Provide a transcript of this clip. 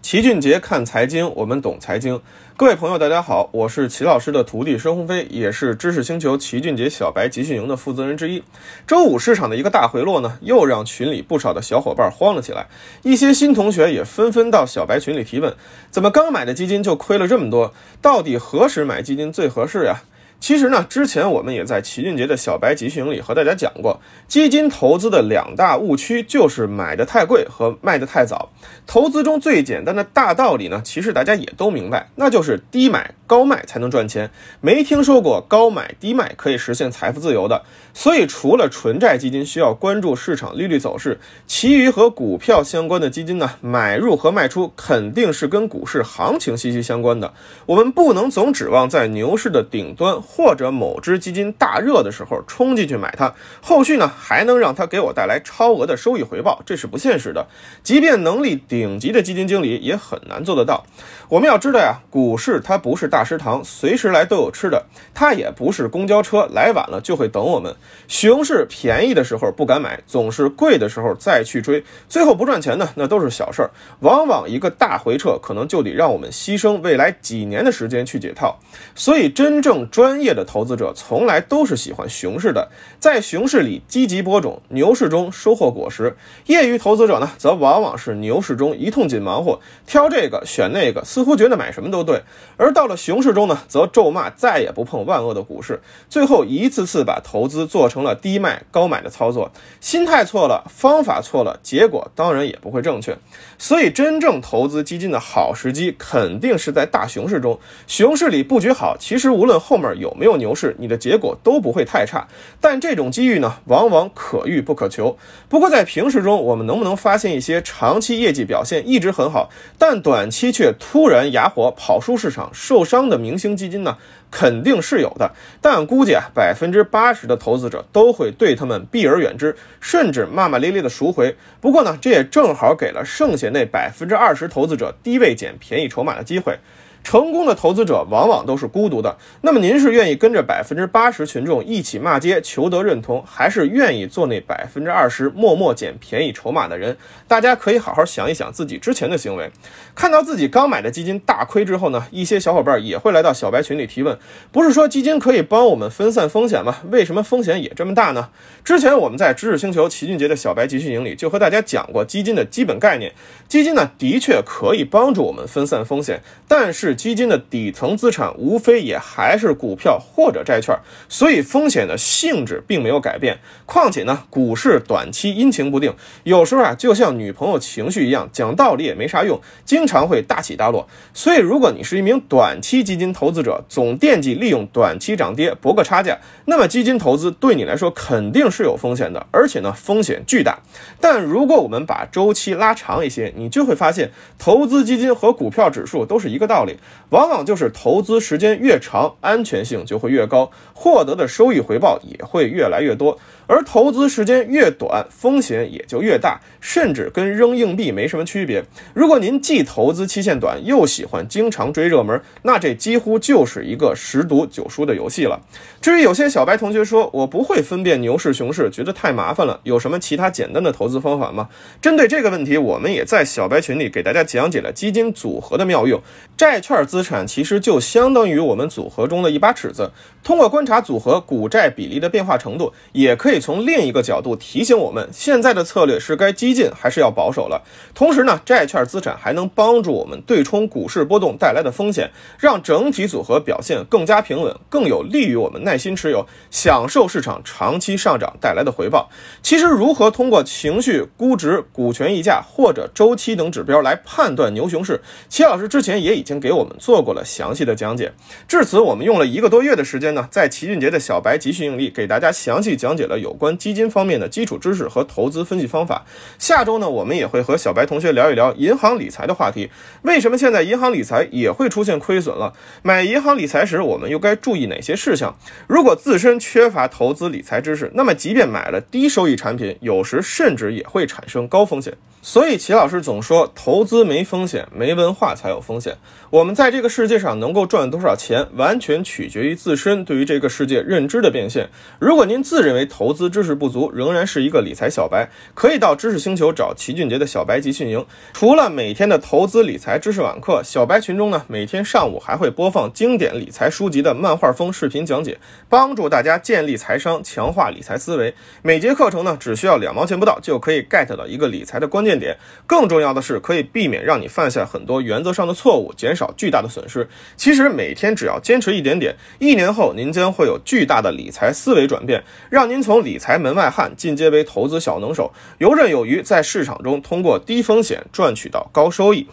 齐俊杰看财经，我们懂财经。各位朋友，大家好，我是齐老师的徒弟申鸿飞，也是知识星球齐俊杰小白集训营的负责人之一。周五市场的一个大回落呢，又让群里不少的小伙伴慌了起来。一些新同学也纷纷到小白群里提问：怎么刚买的基金就亏了这么多？到底何时买基金最合适呀？其实呢，之前我们也在齐俊杰的小白集训营里和大家讲过，基金投资的两大误区就是买的太贵和卖的太早。投资中最简单的大道理呢，其实大家也都明白，那就是低买高卖才能赚钱。没听说过高买低卖可以实现财富自由的。所以，除了纯债基金需要关注市场利率走势，其余和股票相关的基金呢，买入和卖出肯定是跟股市行情息息相关的。我们不能总指望在牛市的顶端。或者某只基金大热的时候冲进去买它，后续呢还能让它给我带来超额的收益回报，这是不现实的。即便能力顶级的基金经理也很难做得到。我们要知道呀，股市它不是大食堂，随时来都有吃的；它也不是公交车，来晚了就会等我们。熊市便宜的时候不敢买，总是贵的时候再去追，最后不赚钱呢，那都是小事儿。往往一个大回撤可能就得让我们牺牲未来几年的时间去解套。所以真正专业的投资者从来都是喜欢熊市的，在熊市里积极播种，牛市中收获果实。业余投资者呢，则往往是牛市中一通紧忙活，挑这个选那个，似乎觉得买什么都对。而到了熊市中呢，则咒骂再也不碰万恶的股市，最后一次次把投资做成了低卖高买的操作。心态错了，方法错了，结果当然也不会正确。所以，真正投资基金的好时机，肯定是在大熊市中。熊市里布局好，其实无论后面有。有没有牛市，你的结果都不会太差。但这种机遇呢，往往可遇不可求。不过在平时中，我们能不能发现一些长期业绩表现一直很好，但短期却突然哑火跑输市场受伤的明星基金呢？肯定是有的。但估计啊，百分之八十的投资者都会对他们避而远之，甚至骂骂咧咧的赎回。不过呢，这也正好给了剩下那百分之二十投资者低位捡便宜筹码的机会。成功的投资者往往都是孤独的。那么您是愿意跟着百分之八十群众一起骂街求得认同，还是愿意做那百分之二十默默捡便宜筹码的人？大家可以好好想一想自己之前的行为。看到自己刚买的基金大亏之后呢，一些小伙伴也会来到小白群里提问：不是说基金可以帮我们分散风险吗？为什么风险也这么大呢？之前我们在知识星球齐俊杰的小白集训营里就和大家讲过基金的基本概念。基金呢，的确可以帮助我们分散风险，但是。基金的底层资产无非也还是股票或者债券，所以风险的性质并没有改变。况且呢，股市短期阴晴不定，有时候啊，就像女朋友情绪一样，讲道理也没啥用，经常会大起大落。所以，如果你是一名短期基金投资者，总惦记利用短期涨跌博个差价，那么基金投资对你来说肯定是有风险的，而且呢，风险巨大。但如果我们把周期拉长一些，你就会发现，投资基金和股票指数都是一个道理。往往就是投资时间越长，安全性就会越高，获得的收益回报也会越来越多。而投资时间越短，风险也就越大，甚至跟扔硬币没什么区别。如果您既投资期限短，又喜欢经常追热门，那这几乎就是一个十赌九输的游戏了。至于有些小白同学说，我不会分辨牛市熊市，觉得太麻烦了，有什么其他简单的投资方法吗？针对这个问题，我们也在小白群里给大家讲解了基金组合的妙用。债券资产其实就相当于我们组合中的一把尺子，通过观察组合股债比例的变化程度，也可以。从另一个角度提醒我们，现在的策略是该激进还是要保守了。同时呢，债券资产还能帮助我们对冲股市波动带来的风险，让整体组合表现更加平稳，更有利于我们耐心持有，享受市场长期上涨带来的回报。其实，如何通过情绪、估值、股权溢价或者周期等指标来判断牛熊市，齐老师之前也已经给我们做过了详细的讲解。至此，我们用了一个多月的时间呢，在齐俊杰的小白集训营里给大家详细讲解了有。有关基金方面的基础知识和投资分析方法。下周呢，我们也会和小白同学聊一聊银行理财的话题。为什么现在银行理财也会出现亏损了？买银行理财时，我们又该注意哪些事项？如果自身缺乏投资理财知识，那么即便买了低收益产品，有时甚至也会产生高风险。所以，齐老师总说，投资没风险，没文化才有风险。我们在这个世界上能够赚多少钱，完全取决于自身对于这个世界认知的变现。如果您自认为投资，资知识不足，仍然是一个理财小白，可以到知识星球找齐俊杰的小白集训营。除了每天的投资理财知识网课，小白群中呢，每天上午还会播放经典理财书籍的漫画风视频讲解，帮助大家建立财商，强化理财思维。每节课程呢，只需要两毛钱不到，就可以 get 到一个理财的关键点。更重要的是，可以避免让你犯下很多原则上的错误，减少巨大的损失。其实每天只要坚持一点点，一年后您将会有巨大的理财思维转变，让您从理财门外汉进阶为投资小能手，游刃有余，在市场中通过低风险赚取到高收益。